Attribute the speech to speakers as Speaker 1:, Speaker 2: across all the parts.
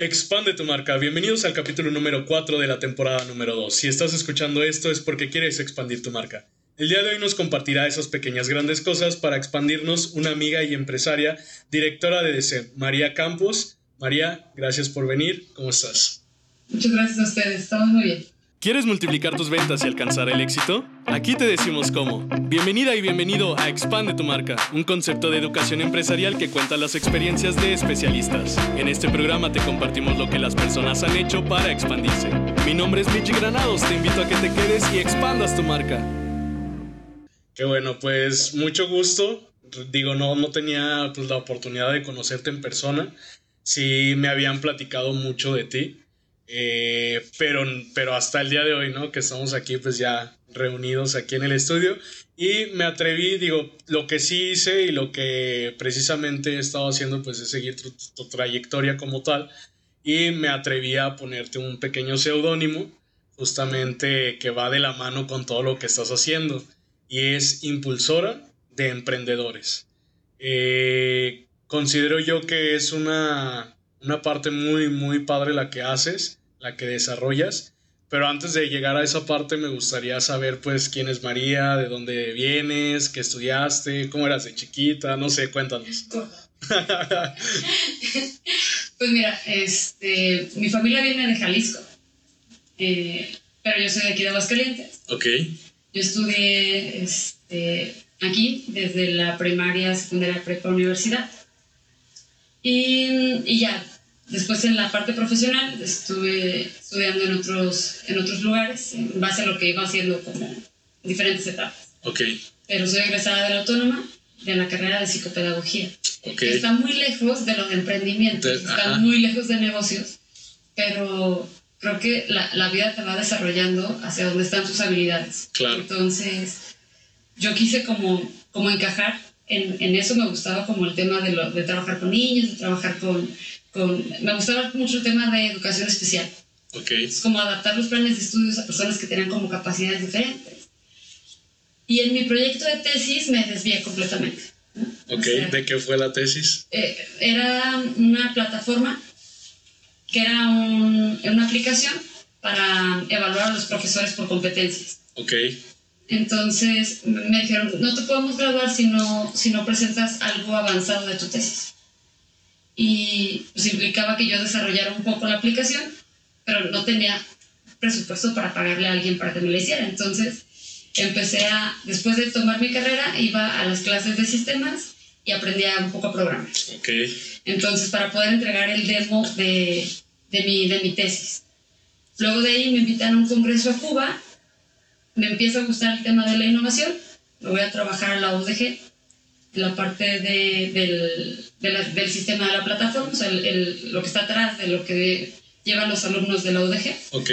Speaker 1: Expande tu marca. Bienvenidos al capítulo número 4 de la temporada número 2. Si estás escuchando esto es porque quieres expandir tu marca. El día de hoy nos compartirá esas pequeñas grandes cosas para expandirnos una amiga y empresaria, directora de DC, María Campos. María, gracias por venir. ¿Cómo estás?
Speaker 2: Muchas gracias a ustedes. Estamos muy bien.
Speaker 1: ¿Quieres multiplicar tus ventas y alcanzar el éxito? Aquí te decimos cómo. Bienvenida y bienvenido a Expande tu marca, un concepto de educación empresarial que cuenta las experiencias de especialistas. En este programa te compartimos lo que las personas han hecho para expandirse. Mi nombre es Michi Granados, te invito a que te quedes y expandas tu marca. Qué bueno, pues mucho gusto. Digo, no, no tenía pues, la oportunidad de conocerte en persona. Sí me habían platicado mucho de ti eh, pero, pero hasta el día de hoy, ¿no? Que estamos aquí pues ya reunidos aquí en el estudio y me atreví, digo, lo que sí hice y lo que precisamente he estado haciendo pues es seguir tu, trayectoria como tal y me atreví a ponerte un pequeño seudónimo justamente que va de la mano con todo lo que estás haciendo y es impulsora de emprendedores. Eh, considero yo que es una, una parte muy, muy padre la que haces la que desarrollas. Pero antes de llegar a esa parte me gustaría saber pues quién es María, de dónde vienes, qué estudiaste, cómo eras de chiquita, no sé, cuéntanos.
Speaker 2: pues mira, este, mi familia viene de Jalisco, eh, pero yo soy de aquí de Aguascalientes.
Speaker 1: Ok.
Speaker 2: Yo estudié este, aquí desde la primaria, secundaria, prepa, universidad. Y, y ya, Después en la parte profesional estuve estudiando en otros, en otros lugares, en base a lo que iba haciendo como diferentes etapas.
Speaker 1: Ok.
Speaker 2: Pero soy egresada de la Autónoma, de la carrera de psicopedagogía. Okay. Está muy lejos de los emprendimientos, está muy lejos de negocios, pero creo que la, la, vida te va desarrollando hacia donde están tus habilidades.
Speaker 1: Claro.
Speaker 2: Entonces, yo quise como, como encajar en, en eso, me gustaba como el tema de, lo, de trabajar con niños, de trabajar con me gustaba mucho el tema de educación especial.
Speaker 1: Okay.
Speaker 2: Es como adaptar los planes de estudios a personas que tenían como capacidades diferentes. Y en mi proyecto de tesis me desvié completamente.
Speaker 1: Ok, ¿de qué fue la tesis?
Speaker 2: Eh, era una plataforma que era un, una aplicación para evaluar a los profesores por competencias.
Speaker 1: Ok.
Speaker 2: Entonces me dijeron, no te podemos graduar si no, si no presentas algo avanzado de tu tesis y pues implicaba que yo desarrollara un poco la aplicación, pero no tenía presupuesto para pagarle a alguien para que me lo hiciera. Entonces empecé a, después de tomar mi carrera, iba a las clases de sistemas y aprendía un poco a programar.
Speaker 1: Okay.
Speaker 2: Entonces, para poder entregar el demo de, de, mi, de mi tesis. Luego de ahí me invitan a un congreso a Cuba, me empieza a gustar el tema de la innovación, me voy a trabajar a la UDG la parte de, del, del sistema de la plataforma, o sea, el, lo que está atrás de lo que llevan los alumnos de la UDG.
Speaker 1: Ok.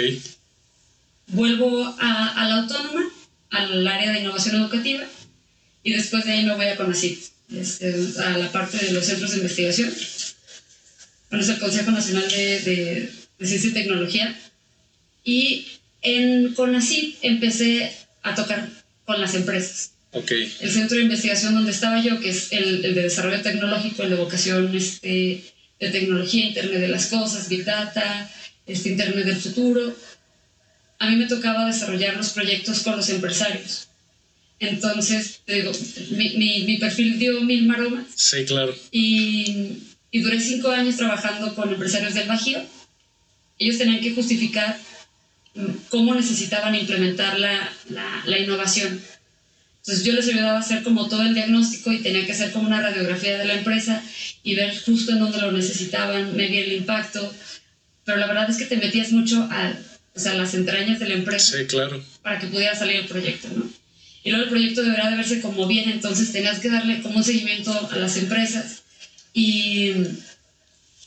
Speaker 2: Vuelvo a, a la autónoma, al área de innovación educativa, y después de ahí me voy a CONACYT, este, a la parte de los centros de investigación. Bueno, es el Consejo Nacional de, de, de Ciencia y Tecnología. Y en CONACYT empecé a tocar con las empresas el centro de investigación donde estaba yo, que es el, de desarrollo tecnológico, el de vocación este, de tecnología, Internet de las Cosas, Big Data, este, Internet del futuro, a mí me tocaba desarrollar los proyectos con los empresarios. Entonces, digo, mi, mi, perfil dio mil maromas.
Speaker 1: Sí, claro.
Speaker 2: Y, y, duré cinco años trabajando con empresarios del Bajío. Ellos tenían que justificar mm, cómo necesitaban implementar la, la, la innovación entonces yo les ayudaba a hacer como todo el diagnóstico y tenía que hacer como una radiografía de la empresa y ver justo en dónde lo necesitaban, medir el impacto. Pero la verdad es que te metías mucho a, o sea, las entrañas de la empresa.
Speaker 1: Sí, claro.
Speaker 2: Para que pudiera salir el proyecto, ¿no? Y luego el proyecto deberá de verse como bien, entonces tenías que darle como un seguimiento a las empresas. Y,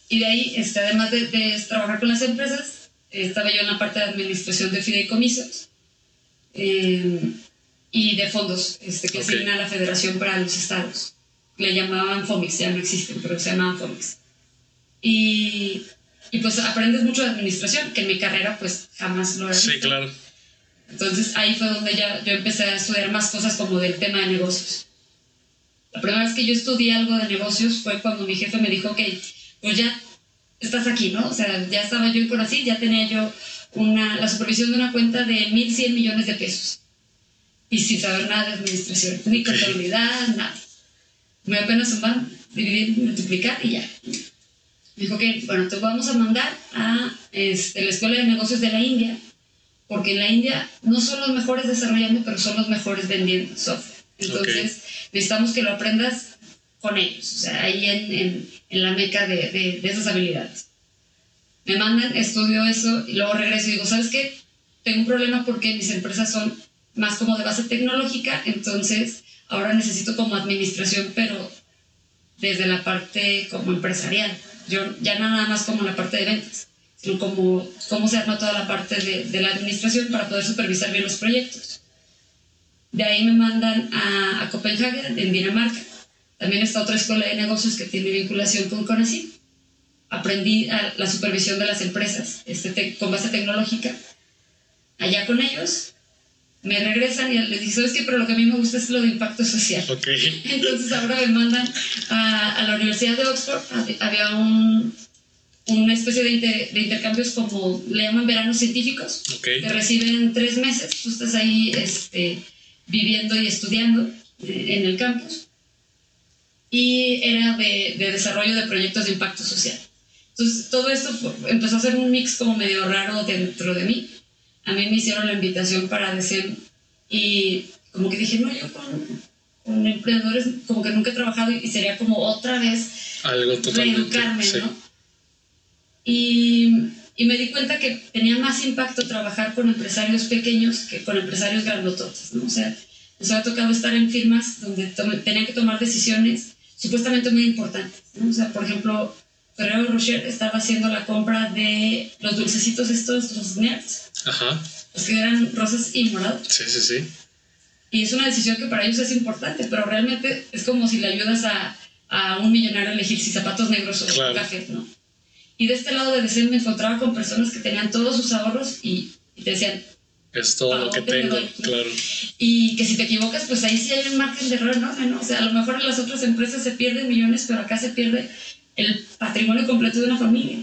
Speaker 2: y de ahí, este, además de, de, trabajar con las empresas, estaba yo en la parte de administración de fideicomisos. Eh, y de fondos este, que asigna la Federación para los Estados. Le llamaban FOMIX, ya no existen, pero se llamaban FOMIX. Y, y pues aprendes mucho de administración, que en mi carrera pues jamás lo he
Speaker 1: Sí, claro.
Speaker 2: Entonces ahí fue donde ya yo empecé a estudiar más cosas como del tema de negocios. La primera vez que yo estudié algo de negocios fue cuando mi jefe me dijo, ok, pues ya estás aquí, ¿no? O sea, ya estaba yo en así, ya tenía yo una, la supervisión de una cuenta de 1.100 millones de pesos. Y sin saber nada de administración, ni contabilidad, nada. Me apenas sumar, dividir, multiplicar y ya. Me dijo que, bueno, te vamos a mandar a este, la Escuela de Negocios de la India, porque en la India no son los mejores desarrollando, pero son los mejores vendiendo software. Entonces, necesitamos que lo aprendas con ellos, o sea, ahí en, en, en la meca de, de, de, esas habilidades. Me mandan, estudio eso y luego regreso y digo, ¿sabes qué? Tengo un problema porque mis empresas son más como de base tecnológica, entonces ahora necesito como administración, pero desde la parte como empresarial. Yo ya nada más como la parte de ventas, sino como cómo se arma toda la parte de, de la administración para poder supervisar bien los proyectos. De ahí me mandan a, a Copenhague, en Dinamarca, también está otra escuela de negocios que tiene vinculación con CONACYT. Aprendí la supervisión de las empresas este con base tecnológica. Allá con ellos, me regresan y les digo, es que pero lo que a mí me gusta es lo de impacto social.
Speaker 1: Okay.
Speaker 2: Entonces ahora me mandan a, a, la Universidad de Oxford. Había un, una especie de, inter, de, intercambios como le llaman veranos científicos,
Speaker 1: okay.
Speaker 2: que reciben tres meses. Tú estás ahí este, viviendo y estudiando en el campus y era de, de, desarrollo de proyectos de impacto social. Entonces, todo esto empezó a ser un mix como medio raro dentro de mí. A mí me hicieron la invitación para decir, y como que dije, no, yo con, con emprendedores como que nunca he trabajado y sería como otra vez
Speaker 1: Algo
Speaker 2: reeducarme,
Speaker 1: sí.
Speaker 2: ¿no? Y, y me di cuenta que tenía más impacto trabajar con empresarios pequeños que con empresarios grandototes, ¿no? O sea, nos había tocado estar en firmas donde tenían que tomar decisiones supuestamente muy importantes. ¿no? O sea, por ejemplo, Ferrero Rocher estaba haciendo la compra de los dulcecitos estos, los nerds.
Speaker 1: Ajá.
Speaker 2: Los que eran rosas y morados.
Speaker 1: Sí, sí, sí.
Speaker 2: Y es una decisión que para ellos es importante, pero realmente es como si le ayudas a, a un millonario a elegir si zapatos negros o
Speaker 1: claro.
Speaker 2: cafés, ¿no? Y de este lado de decir me encontraba con personas que tenían todos sus ahorros y, y te decían,
Speaker 1: es todo lo que tengo, claro.
Speaker 2: Y que si te equivocas, pues ahí sí hay un margen de error enorme, ¿no? O sea, a lo mejor en las otras empresas se pierden millones, pero acá se pierde el patrimonio completo de una familia.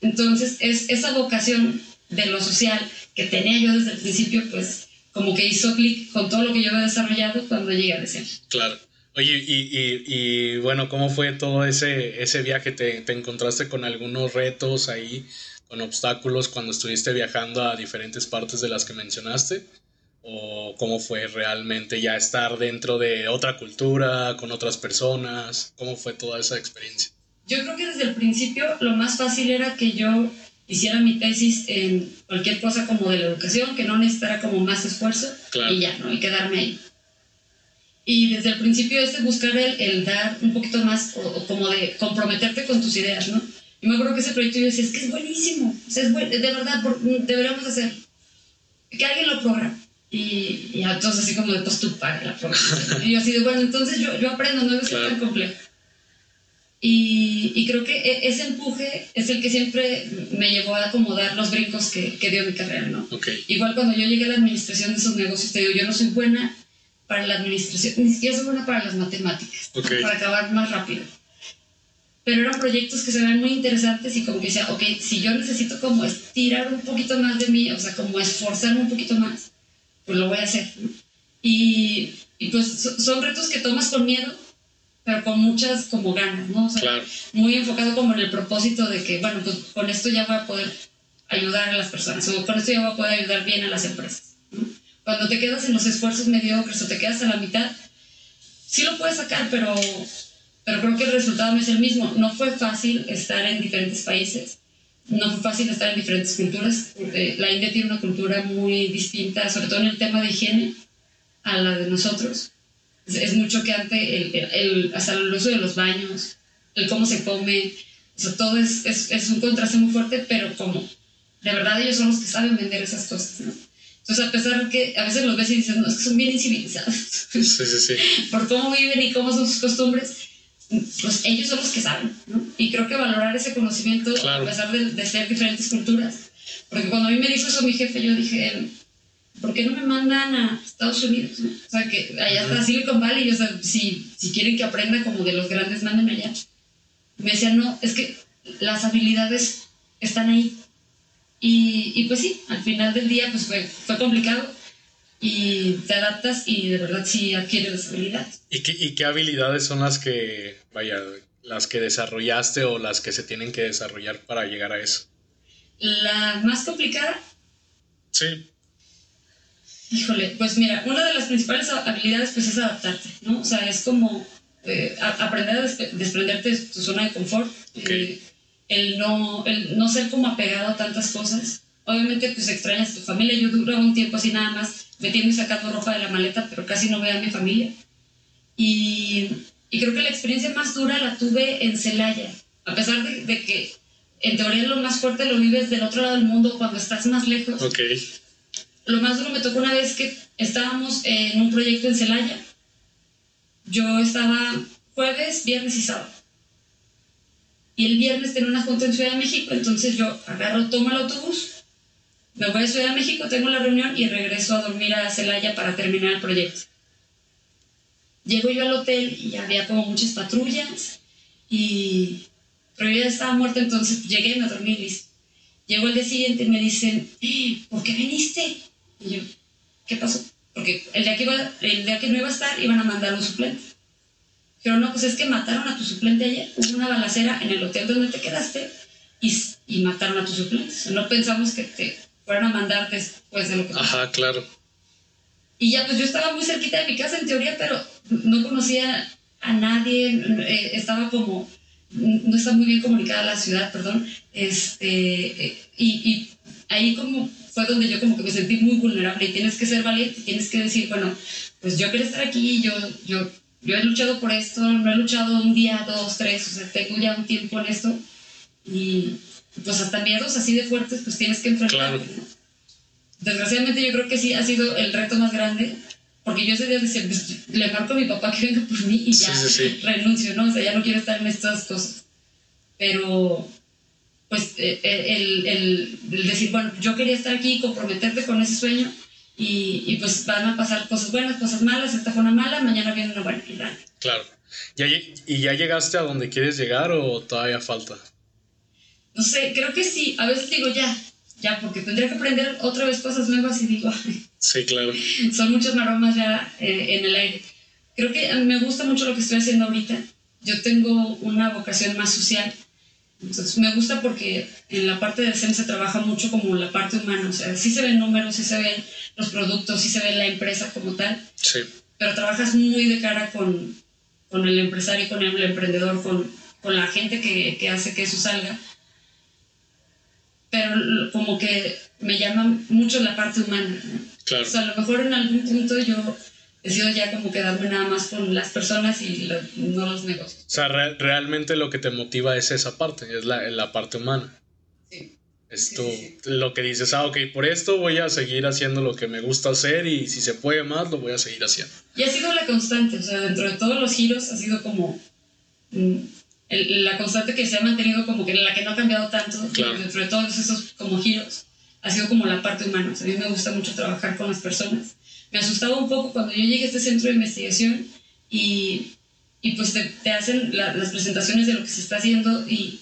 Speaker 2: Entonces, es esa vocación de lo social que tenía yo desde el principio, pues como que hizo clic con todo lo que yo había desarrollado cuando llegué a DC.
Speaker 1: Claro. Oye, y, y, y, bueno, ¿cómo fue todo ese, ese viaje? ¿Te, ¿Te encontraste con algunos retos ahí? con obstáculos cuando estuviste viajando a diferentes partes de las que mencionaste? ¿O cómo fue realmente ya estar dentro de otra cultura, con otras personas? ¿Cómo fue toda esa experiencia?
Speaker 2: Yo creo que desde el principio lo más fácil era que yo hiciera mi tesis en cualquier cosa como de la educación, que no necesitara como más esfuerzo
Speaker 1: claro.
Speaker 2: y ya, ¿no? Y quedarme ahí. Y desde el principio es de buscar el, el dar un poquito más, o, o como de comprometerte con tus ideas, ¿no? Y me acuerdo que ese proyecto yo decía, es que es buenísimo, o sea, es buen, de verdad, por, deberíamos hacer que alguien lo programe. Y, y entonces así como de, pues tú paga la programación. y yo así de, bueno, entonces yo, yo aprendo, no es
Speaker 1: Claro.
Speaker 2: tan complejo. Y, y creo que e- ese empuje es el que siempre me llevó a acomodar los brincos que, que dio mi carrera, ¿no?
Speaker 1: Ok,
Speaker 2: Igual cuando yo llegué a la administración de esos negocios, te digo, yo no soy buena para la administración, ni siquiera soy buena para las matemáticas,
Speaker 1: Ok.
Speaker 2: para acabar más rápido. Pero eran proyectos que se ven muy interesantes y como que decía, ok, si yo necesito como estirar un poquito más de mí, o sea, como esforzarme un poquito más, pues lo voy a hacer. Y, y pues so- son retos que tomas con miedo, pero con muchas como ganas, ¿no? O sea,
Speaker 1: claro.
Speaker 2: muy enfocado como en el propósito de que, bueno, pues con esto ya voy a poder ayudar a las personas, o con esto ya voy a poder ayudar bien a las empresas. ¿no? Cuando te quedas en los esfuerzos mediocres o te quedas a la mitad, sí lo puedes sacar, pero, pero creo que el resultado no es el mismo. No fue fácil estar en diferentes países, no fue fácil estar en diferentes culturas. Eh, la India tiene una cultura muy distinta, sobre todo en el tema de higiene, a la de nosotros. Es, es mucho que antes, el, el, el- hasta el uso de los baños, el cómo se come, o sea, todo es, es, es un contraste muy fuerte, pero como de verdad ellos son los que saben vender esas cosas, ¿no? Entonces, a pesar de que a veces los ves y dices, no, es que son bien incivilizados
Speaker 1: Sí, sí, sí.
Speaker 2: por cómo viven y cómo son sus costumbres, pues ellos son los que saben, ¿no? Y creo que valorar ese conocimiento,
Speaker 1: Claro.
Speaker 2: a pesar de, de ser diferentes culturas, porque cuando a mí me dijo eso mi jefe, yo dije, ¿por qué no me mandan a Estados Unidos? O sea, que allá está Silicon Valley, o sea, si, si quieren que aprenda como de los grandes, mándenme allá. Me decía, no, es que las habilidades están ahí. Y, y, pues sí, al final del día pues fue, fue complicado y te adaptas y de verdad sí adquieres las habilidades.
Speaker 1: ¿Y qué, ¿Y qué habilidades son las que, vaya, las que desarrollaste o las que se tienen que desarrollar para llegar a eso?
Speaker 2: La más complicada.
Speaker 1: Sí.
Speaker 2: Híjole, pues mira, una de las principales habilidades pues es adaptarte, ¿no? O sea, es como eh, aprender a desprenderte de tu zona de confort, eh, el, no, el no ser como apegado a tantas cosas. Obviamente pues extrañas a tu familia, yo duraba un tiempo así nada más metiendo y sacando ropa de la maleta, pero casi no veo a mi familia. Y, y creo que la experiencia más dura la tuve en Celaya, a pesar de, de, que en teoría lo más fuerte lo vives del otro lado del mundo cuando estás más lejos.
Speaker 1: Okay.
Speaker 2: Lo más duro me tocó una vez que estábamos en un proyecto en Celaya. Yo estaba jueves, viernes y sábado. Y el viernes tenía una junta en Ciudad de México, entonces yo agarro, tomo el autobús, me voy a Ciudad de México, tengo la reunión y regreso a dormir a Celaya para terminar el proyecto. Llego yo al hotel y había como muchas patrullas, y... pero yo ya estaba muerta, entonces llegué y me dormí listo. Llego el día siguiente y me dicen, eh, ¿por qué viniste? Y yo, ¿qué pasó? Porque el día que, iba, el día que no iba a estar iban a mandar un suplente. Pero no, pues es que mataron a tu suplente ayer. Hubo una balacera en el hotel donde te quedaste y, y mataron a tu suplente. no pensamos que te fueron a mandar después de lo que
Speaker 1: Ajá, claro.
Speaker 2: Y ya, pues yo estaba muy cerquita de mi casa en teoría, pero no conocía a nadie, eh, estaba como, no está muy bien comunicada la ciudad, perdón, este, eh, y, y, ahí como fue donde yo como que me sentí muy vulnerable y tienes que ser valiente, tienes que decir, bueno, pues yo quiero estar aquí, yo, yo, yo he luchado por esto, no he luchado un día, dos, tres, o sea, tengo ya un tiempo en esto y pues hasta miedos así de fuertes, pues tienes que enfrentar. Desgraciadamente yo creo que sí ha sido el reto más grande, porque yo ese día decía, pues, le marco a mi papá que venga por mí y ya renuncio, ¿no? O sea, ya no quiero estar en estas cosas. Pero, pues, eh, eh, el, el, el, decir, bueno, yo quería estar aquí, comprometerte con ese sueño, y, y, pues van a pasar cosas buenas, cosas malas, esta fue una mala, mañana viene una buena.
Speaker 1: Claro. ¿Y ya llegaste a donde quieres llegar o todavía falta?
Speaker 2: No sé, creo que sí. A veces digo ya, ya, porque tendría que aprender otra vez cosas nuevas y digo,
Speaker 1: sí, claro.
Speaker 2: Son muchas maromas ya eh, en el aire. Creo que me gusta mucho lo que estoy haciendo ahorita. Yo tengo una vocación más social. Entonces me gusta porque en la parte de SEM se trabaja mucho como la parte humana. O sea, sí se ven números, sí se ven los productos, sí se ve la empresa como tal.
Speaker 1: Sí.
Speaker 2: Pero trabajas muy de cara con, con el empresario, con el emprendedor, con, con la gente que, que hace que eso salga pero como que me llama mucho la parte humana.
Speaker 1: Claro.
Speaker 2: O sea, a lo mejor en algún punto yo decido ya como quedarme nada más con las personas y no los negocios.
Speaker 1: O sea, realmente lo que te motiva es esa parte, es la, la parte humana.
Speaker 2: Sí.
Speaker 1: Esto, lo que dices, ah, ok, por esto voy a seguir haciendo lo que me gusta hacer y si se puede más, lo voy a seguir haciendo.
Speaker 2: Y ha sido la constante, o sea, dentro de todos los giros ha sido como... Mm, la constante que se ha mantenido como que la que no ha cambiado tanto dentro de todos esos como giros ha sido como la parte humana. a mí me gusta mucho trabajar con las personas. Me asustaba un poco cuando yo llegué a este centro de investigación y, y pues te, te hacen las presentaciones de lo que se está haciendo y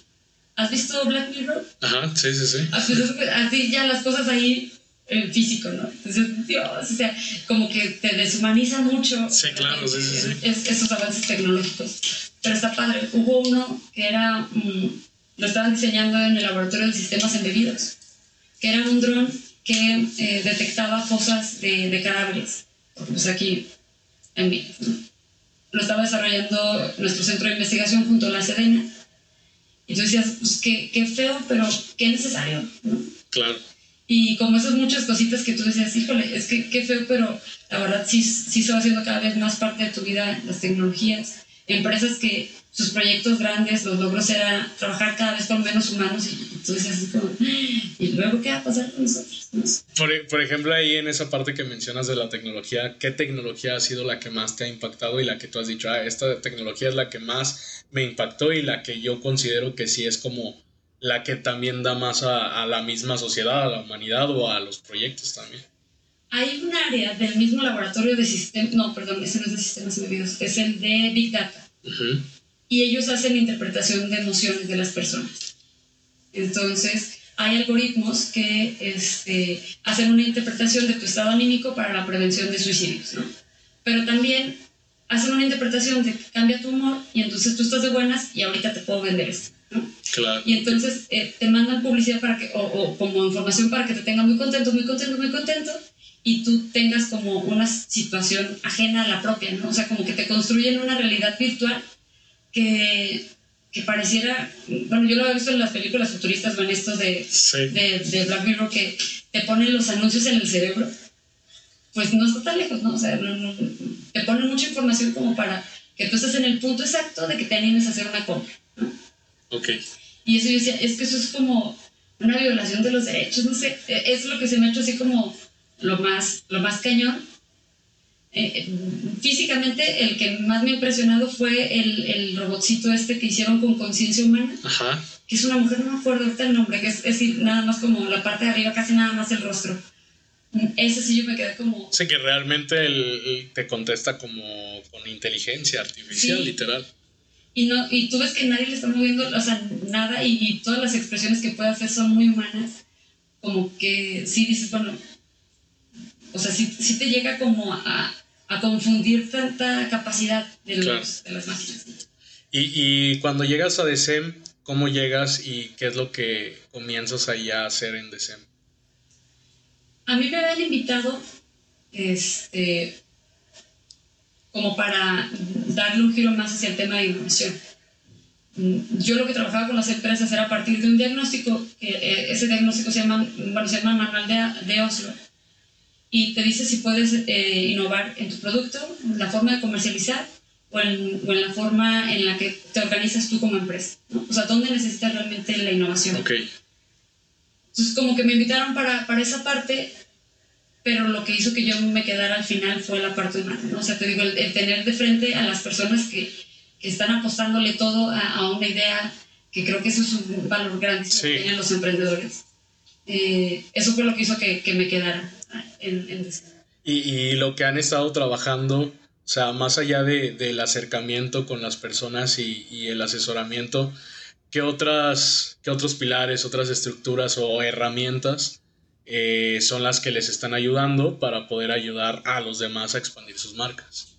Speaker 2: ¿has visto Black Mirror?
Speaker 1: Ajá, sí, sí, sí.
Speaker 2: Así ya las cosas ahí en físico, ¿no? Entonces, Dios, o sea, como que te deshumaniza mucho.
Speaker 1: Sí, claro, sí, sí, sí.
Speaker 2: esos avances tecnológicos pero está padre. Hubo uno que era, mm, lo estaban diseñando en el laboratorio de sistemas embebidos, que era un dron que eh, detectaba fosas de, de cadáveres. Pues aquí, en mí. Lo estaba desarrollando nuestro centro de investigación junto a la Sedena. Y tú decías, pues qué, qué feo, pero qué necesario, ¿no?
Speaker 1: Claro.
Speaker 2: Y como esas muchas cositas que tú decías, híjole, es que qué feo, pero la verdad sí, sí se va haciendo cada vez más parte de tu vida las tecnologías empresas que sus proyectos grandes, los logros era trabajar cada vez con menos humanos y, tú dices como, ¿y luego qué va a pasar con nosotros?
Speaker 1: Por, por, ejemplo, ahí en esa parte que mencionas de la tecnología, ¿qué tecnología ha sido la que más te ha impactado y la que tú has dicho, ah, esta tecnología es la que más me impactó y la que yo considero que sí es como la que también da más a, a la misma sociedad, a la humanidad o a los proyectos también?
Speaker 2: Hay un área del mismo laboratorio de sistemas, no, perdón, ese no es de sistemas medidos, es el de Big Data. Y ellos hacen interpretación de emociones de las personas. Entonces, hay algoritmos que este, hacen una interpretación de tu estado anímico para la prevención de suicidios, ¿no? Pero también hacen una interpretación de que cambia tu humor y entonces tú estás de buenas y ahorita te puedo vender esto, ¿no?
Speaker 1: Claro.
Speaker 2: Y entonces eh, te mandan publicidad para que, o, o, como información para que te tenga muy contento, muy contento, muy contento y tú tengas como una situación ajena a la propia, ¿no? O sea, como que te construyen una realidad virtual que, que pareciera, bueno, yo lo he visto en las películas futuristas en estos de, de, de, Black Mirror que te ponen los anuncios en el cerebro, pues no está tan lejos, ¿no? O sea, te ponen mucha información como para que tú estés en el punto exacto de que te animes a hacer una compra, ¿no?
Speaker 1: Ok.
Speaker 2: Y eso yo decía, es que eso es como una violación de los derechos, no sé, e, es lo que se me ha hecho así como lo más, lo más cañón. Eh, físicamente, el que más me ha impresionado fue el, el robotcito este que hicieron con conciencia humana.
Speaker 1: Ajá.
Speaker 2: Que es una mujer, no me acuerdo ahorita el nombre, que es, decir, nada más como la parte de arriba, casi nada más el rostro. Ese sí yo me quedé como...
Speaker 1: Sí, que realmente él te contesta como con inteligencia artificial, literal.
Speaker 2: Y, no, y tú ves que nadie le está moviendo, o sea, nada, y, y todas las expresiones que puede hacer son muy humanas. Como que sí dices, bueno, o sea, sí, te llega como a, a, confundir tanta capacidad de, los, de las máquinas.
Speaker 1: Y, y, cuando llegas a DECEM, ¿cómo llegas y qué es lo que comienzas ahí a hacer en DECEM?
Speaker 2: A mí me habían invitado, este, como para darle un giro más hacia el tema de innovación. Yo lo que trabajaba con las empresas era a partir de un diagnóstico, que eh, ese diagnóstico se llama, bueno, se llama Manual de, de Oslo, y te dice si puedes eh, innovar en tu producto, en la forma de comercializar o en, o en, la forma en la que te organizas tú como empresa. ¿no? O sea, ¿dónde necesitas realmente la innovación?
Speaker 1: Ok.
Speaker 2: Entonces, como que me invitaron para, para esa parte, pero lo que hizo que yo me quedara al final fue la parte humana. ¿no? O sea, te digo, el, tener de frente a las personas que, que están apostándole todo a, a, una idea, que creo que eso es un valor grande sí. que tienen los emprendedores. Eh, eso fue lo que hizo que, que me quedara en, en
Speaker 1: y, y, lo que han estado trabajando, o sea, más allá de, del acercamiento con las personas y, y, el asesoramiento, ¿qué, otras, ¿qué otros pilares, otras estructuras o herramientas eh, son las que les están ayudando para poder ayudar a los demás a expandir sus marcas?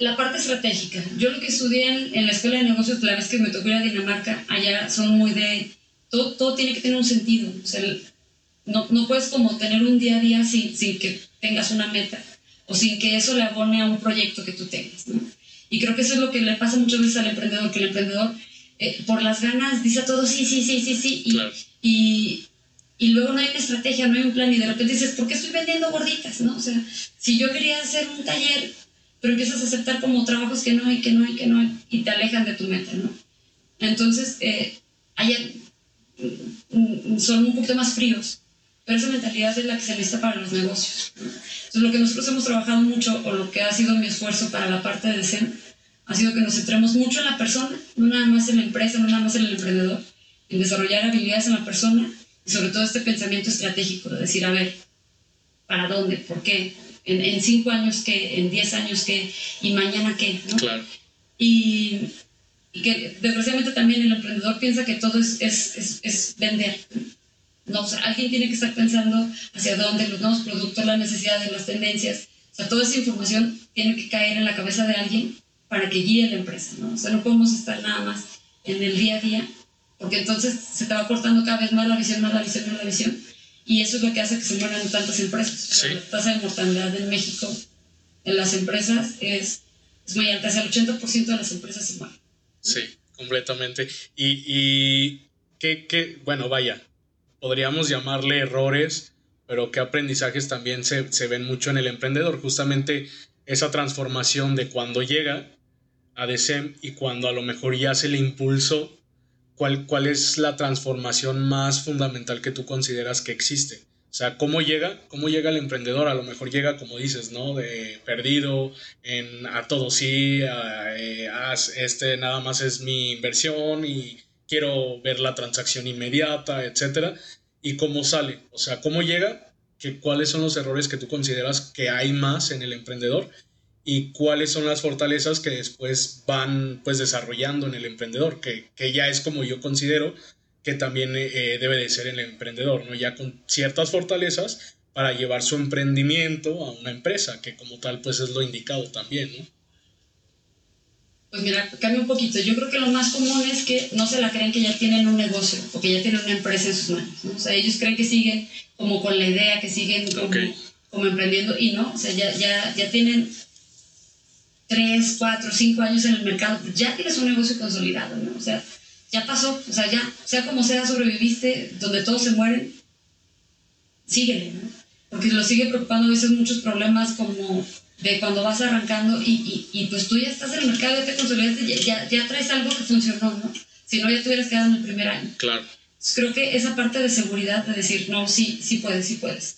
Speaker 2: La parte estratégica. Yo lo que estudié en, en la Escuela de Negocios, la vez que me tocó ir a Dinamarca, allá son muy de... Todo, todo tiene que tener un sentido. O sea, el, no, no puedes como tener un día a día sin, sin que tengas una meta o sin que eso le abone a un proyecto que tú tengas. ¿no? Y creo que eso es lo que le pasa muchas veces al emprendedor, que el emprendedor eh, por las ganas dice a todo sí, sí, sí, sí, sí, y,
Speaker 1: claro.
Speaker 2: y, y, luego no hay una estrategia, no hay un plan, y de repente dices, ¿por qué estoy vendiendo gorditas? ¿no? O sea, si yo quería hacer un taller, pero empiezas a aceptar como trabajos que no hay, que no hay, que no hay, y te alejan de tu meta, ¿no? Entonces, eh, hay, son un poquito más fríos pero esa mentalidad es la que se necesita para los negocios. Entonces, lo que nosotros hemos trabajado mucho, o lo que ha sido mi esfuerzo para la parte de DECEM, ha sido que nos centremos mucho en la persona, no nada más en la empresa, no nada más en el emprendedor, en desarrollar habilidades en la persona y sobre todo este pensamiento estratégico de decir, a ver, ¿para dónde? ¿Por qué? ¿En, en cinco años qué? ¿En diez años qué? ¿Y mañana qué? ¿no?
Speaker 1: Claro.
Speaker 2: Y, y, que desgraciadamente también el emprendedor piensa que todo es, es, es, es vender. No, o sea, alguien tiene que estar pensando hacia dónde, los nuevos productos, las necesidades, las tendencias. O sea, toda esa información tiene que caer en la cabeza de alguien para que guíe la empresa, ¿no? O sea, no podemos estar nada más en el día a día, porque entonces se te va cortando cada vez más la visión, más la visión, más la visión. Y eso es lo que hace que se mueran tantas empresas.
Speaker 1: Sí.
Speaker 2: La tasa de mortalidad en México en las empresas es, es muy alta, el 80% de las empresas se mueren.
Speaker 1: Sí, completamente. Y, y ¿qué, qué, bueno, vaya, podríamos llamarle errores, pero qué aprendizajes también se, se, ven mucho en el emprendedor. Justamente esa transformación de cuando llega a DECEM y cuando a lo mejor ya se le impulso, ¿cuál, ¿cuál es la transformación más fundamental que tú consideras que existe? O sea, ¿cómo llega? ¿Cómo llega el emprendedor? A lo mejor llega, como dices, ¿no? De perdido, en a todo sí, a, eh, este nada más es mi inversión y quiero ver la transacción inmediata, etcétera, y cómo sale, o sea, cómo llega, que cuáles son los errores que tú consideras que hay más en el emprendedor y cuáles son las fortalezas que después van pues desarrollando en el emprendedor, que, que ya es como yo considero que también eh, debe de ser el emprendedor, ¿no? Ya con ciertas fortalezas para llevar su emprendimiento a una empresa, que como tal pues es lo indicado también, ¿no?
Speaker 2: Pues mira, cambia un poquito. Yo creo que lo más común es que no se la creen que ya tienen un negocio o que ya tienen una empresa en sus manos. O sea, ellos creen que siguen como con la idea, que siguen como, como emprendiendo y no, o sea, ya, ya, ya tienen tres, cuatro, cinco años en el mercado, ya tienes un negocio consolidado, ¿no? O sea, ya pasó, o sea, ya, sea como sea, sobreviviste, donde todos se mueren, síguele, ¿no? Porque lo sigue preocupando a veces muchos problemas como de cuando vas arrancando y, y, y pues tú ya estás en el mercado, ya te consolidaste, ya, ya, traes algo que funcionó, ¿no? Si no, ya te hubieras quedado en el primer año.
Speaker 1: Claro.
Speaker 2: creo que esa parte de seguridad, de decir, no, sí, sí puedes, sí puedes.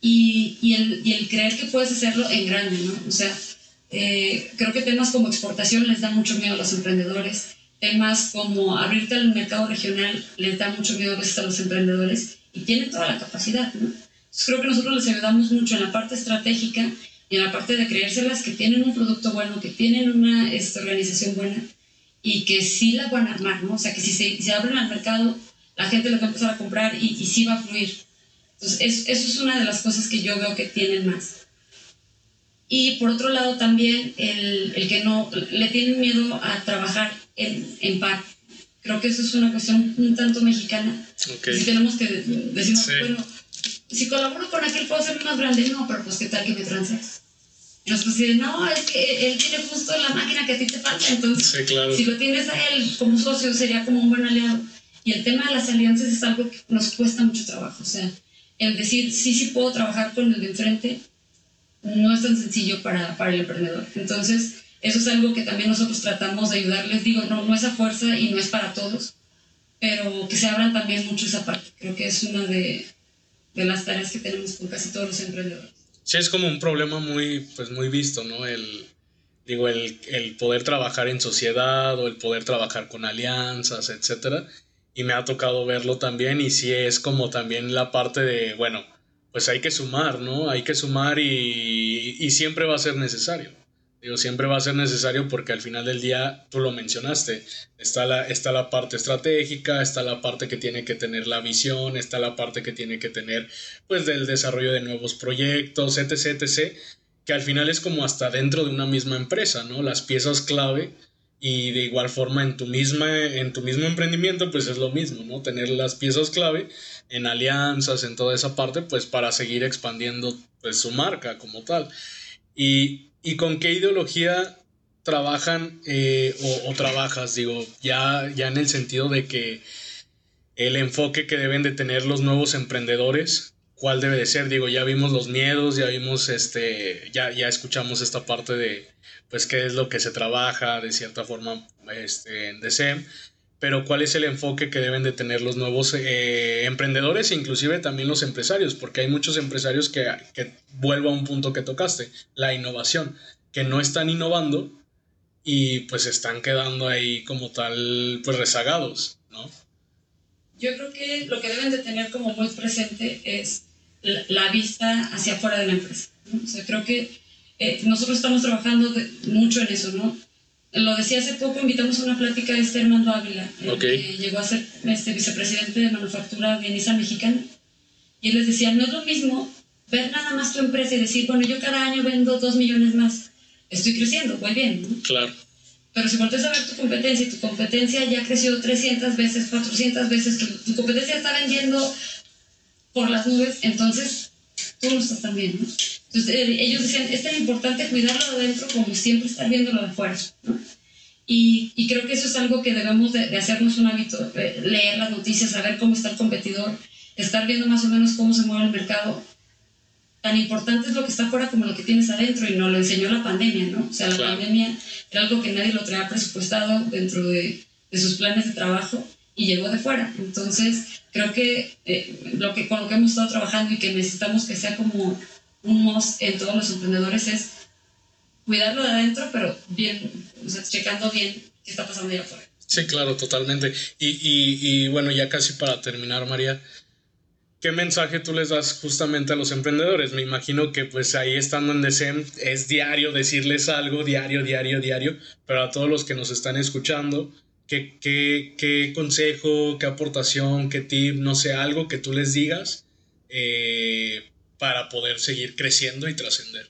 Speaker 2: Y, y, el, y el creer que puedes hacerlo en grande, ¿no? O sea, eh, creo que temas como exportación les da mucho miedo a los emprendedores. Temas como abrirte al mercado regional les da mucho miedo a veces a los emprendedores y tienen toda la capacidad. ¿no? creo que nosotros les ayudamos mucho en la parte estratégica y en la parte de creérselas que tienen un producto bueno, que tienen una esta, organización buena y que sí la van a armar. ¿no? O sea, que si se, se abren al mercado, la gente lo va a empezar a comprar y, y sí va a fluir. Entonces, eso es una de las cosas que yo veo que tienen más. Y por otro lado también el, el que no le tienen miedo a trabajar en, en par. Creo que eso es una cuestión un tanto mexicana. Si tenemos que decir, bueno, si colaboro con aquel puedo ser más grande, no, pero pues qué tal que me transes. Y nos dicen, no, es que él tiene justo la máquina que a ti te falta, entonces si lo tienes a él como socio sería como un buen aliado. Y el tema de las alianzas es algo que nos cuesta mucho trabajo, o sea, el decir, sí, sí puedo trabajar con el de enfrente, no es tan sencillo para, para el emprendedor. Entonces, eso es algo que también nosotros tratamos de ayudarles. Digo, no, no es a fuerza y no es para todos, pero que se abran también mucho esa parte. Creo que es una de, de las tareas que tenemos con casi todos los emprendedores.
Speaker 1: Sí, es como un problema muy, pues muy visto, ¿no? El, digo, el, el poder trabajar en sociedad o el poder trabajar con alianzas, etcétera. Y me ha tocado verlo también y sí es como también la parte de, bueno, pues hay que sumar, ¿no? Hay que sumar y, y, siempre va a ser necesario. Digo, siempre va a ser necesario porque al final del día, tú lo mencionaste, está la, está la parte estratégica, está la parte que tiene que tener la visión, está la parte que tiene que tener, pues, del desarrollo de nuevos proyectos, etc., etc., que al final es como hasta dentro de una misma empresa, ¿no? Las piezas clave y de igual forma en tu, misma, en tu mismo emprendimiento, pues es lo mismo, ¿no? Tener las piezas clave en alianzas, en toda esa parte, pues para seguir expandiendo pues, su marca como tal. Y, y con qué ideología trabajan eh, o, trabajas, digo, ya, ya en el sentido de que el enfoque que deben de tener los nuevos emprendedores, cuál debe de ser, digo, ya vimos los miedos, ya vimos, este, ya, ya escuchamos esta parte de, pues, qué es lo que se trabaja de cierta forma este, en DSEM, pero cuál es el enfoque que deben de tener los nuevos eh, emprendedores e inclusive también los empresarios, porque hay muchos empresarios que, vuelvo a un punto que tocaste, la innovación, que no están innovando y pues están quedando ahí como tal, pues rezagados, ¿no?
Speaker 2: Yo creo que lo que deben de tener como muy presente es la, vista hacia afuera de la empresa. O sea, creo que eh, nosotros estamos trabajando mucho en eso, ¿no? Lo decía hace poco, invitamos a una plática a este Armando Ávila, okay. que llegó a ser este, vicepresidente de manufactura de Nissan mexicana. Y él les decía, no es lo mismo ver nada más tu empresa y decir, bueno, yo cada año vendo dos millones más, estoy creciendo, voy bien, ¿no?
Speaker 1: Claro.
Speaker 2: Pero si volteas a ver tu competencia y tu competencia ya creció 300 veces, 400 veces, tu, tu competencia está vendiendo por las nubes, entonces tú no estás tan bien, ¿no? Entonces eh, ellos decían, es tan importante cuidarlo de adentro como siempre estar viéndolo de afuera. ¿no? Y, y, creo que eso es algo que debemos de, de hacernos un hábito, eh, leer las noticias, saber cómo está el competidor, estar viendo más o menos cómo se mueve el mercado. Tan importante es lo que está afuera como lo que tienes adentro y nos lo enseñó la pandemia, ¿no? O sea, la claro. pandemia era algo que nadie lo traía presupuestado dentro de, de sus planes de trabajo y llegó de fuera. Entonces, creo que, eh, lo que con lo que hemos estado trabajando y que necesitamos que sea como un must en todos los emprendedores es cuidarlo de adentro, pero bien, o sea, checando bien qué está pasando allá afuera.
Speaker 1: Sí, claro, totalmente. Y, y, y, bueno, ya casi para terminar, María, ¿qué mensaje tú les das justamente a los emprendedores? Me imagino que pues ahí estando en DECEM es diario decirles algo, diario, diario, diario, pero a todos los que nos están escuchando, ¿qué, qué, qué consejo, qué aportación, qué tip, no sé, algo que tú les digas eh, para poder seguir creciendo y trascender?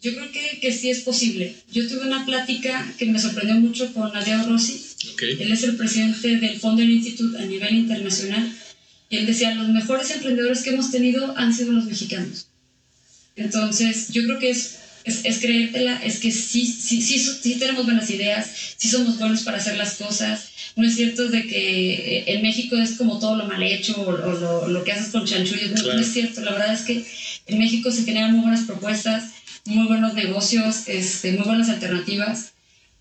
Speaker 2: Yo creo que, que, sí es posible. Yo tuve una plática que me sorprendió mucho con Nadia Rossi. Él es el presidente del Founder Institute a nivel internacional. Y él decía, los mejores emprendedores que hemos tenido han sido los mexicanos. Entonces, yo creo que es, es, es creértela, es que sí, sí, sí, sí, tenemos buenas ideas, sí somos buenos para hacer las cosas. No es cierto de que eh, en México es como todo lo mal hecho o, lo, lo, que haces con chanchullos. No, no es cierto. La verdad es que en México se generan muy buenas propuestas muy buenos negocios, este, muy buenas alternativas.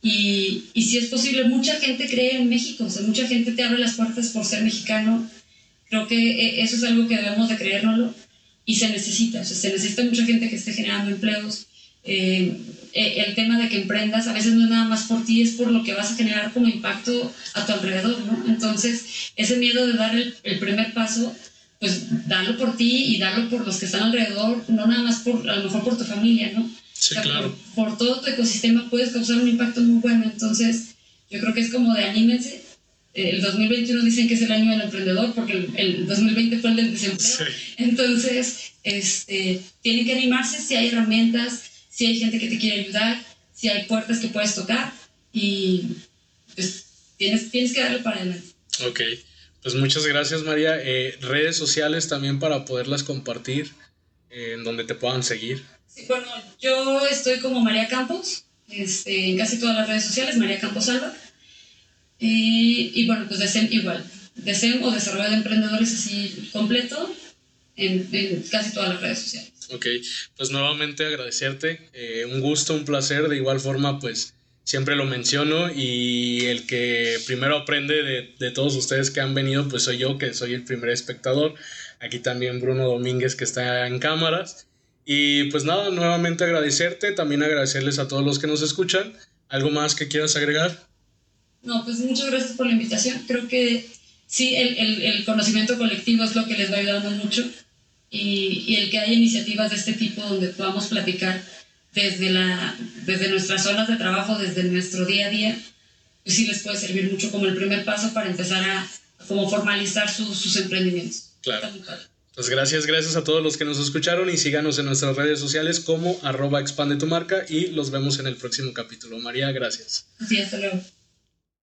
Speaker 2: Y, y si es posible, mucha gente cree en México, o sea, mucha gente te abre las puertas por ser mexicano. Creo que eh, eso es algo que debemos de creérnoslo y se necesita, o sea, se necesita mucha gente que esté generando empleos. Eh, eh, el tema de que emprendas a veces no es nada más por ti, es por lo que vas a generar como impacto a tu alrededor, ¿no? Entonces, ese miedo de dar el, el primer paso pues darlo por ti y darlo por los que están alrededor, no nada más por, a lo mejor por tu familia, ¿no?
Speaker 1: Sí, claro.
Speaker 2: Por, todo tu ecosistema puedes causar un impacto muy bueno, entonces yo creo que es como de anímense. El 2021 dicen que es el año del emprendedor porque el, 2020 fue el del desempleo. Entonces, este, tienen que animarse si hay herramientas, si hay gente que te quiere ayudar, si hay puertas que puedes tocar y pues tienes, tienes que darle para adelante.
Speaker 1: Ok. Pues muchas gracias María. Eh, redes sociales también para poderlas compartir, eh, en donde te puedan seguir.
Speaker 2: Sí, bueno, yo estoy como María Campos, este, en casi todas las redes sociales, María Campos Alba. Y, y bueno, pues DESEM igual. DESEM o Desarrollo de Emprendedores así completo en, en, casi todas las redes sociales.
Speaker 1: Ok, pues nuevamente agradecerte. Eh, un gusto, un placer. De igual forma, pues siempre lo menciono y el que primero aprende de, de, todos ustedes que han venido, pues soy yo, que soy el primer espectador. Aquí también Bruno Domínguez que está en cámaras. Y pues nada, nuevamente agradecerte, también agradecerles a todos los que nos escuchan. ¿Algo más que quieras agregar?
Speaker 2: No, pues muchas gracias por la invitación. Creo que sí, el, el, el conocimiento colectivo es lo que les va ayudando mucho y, y el que haya iniciativas de este tipo donde podamos platicar desde, la, desde nuestras zonas de trabajo, desde nuestro día a día, pues sí les puede servir mucho como el primer paso para empezar a, como formalizar sus emprendimientos.
Speaker 1: Claro. Pues gracias, gracias a todos los que nos escucharon y síganos en nuestras redes sociales como arroba expande tu marca y los vemos en el próximo capítulo. María, gracias.
Speaker 2: Sí, hasta luego.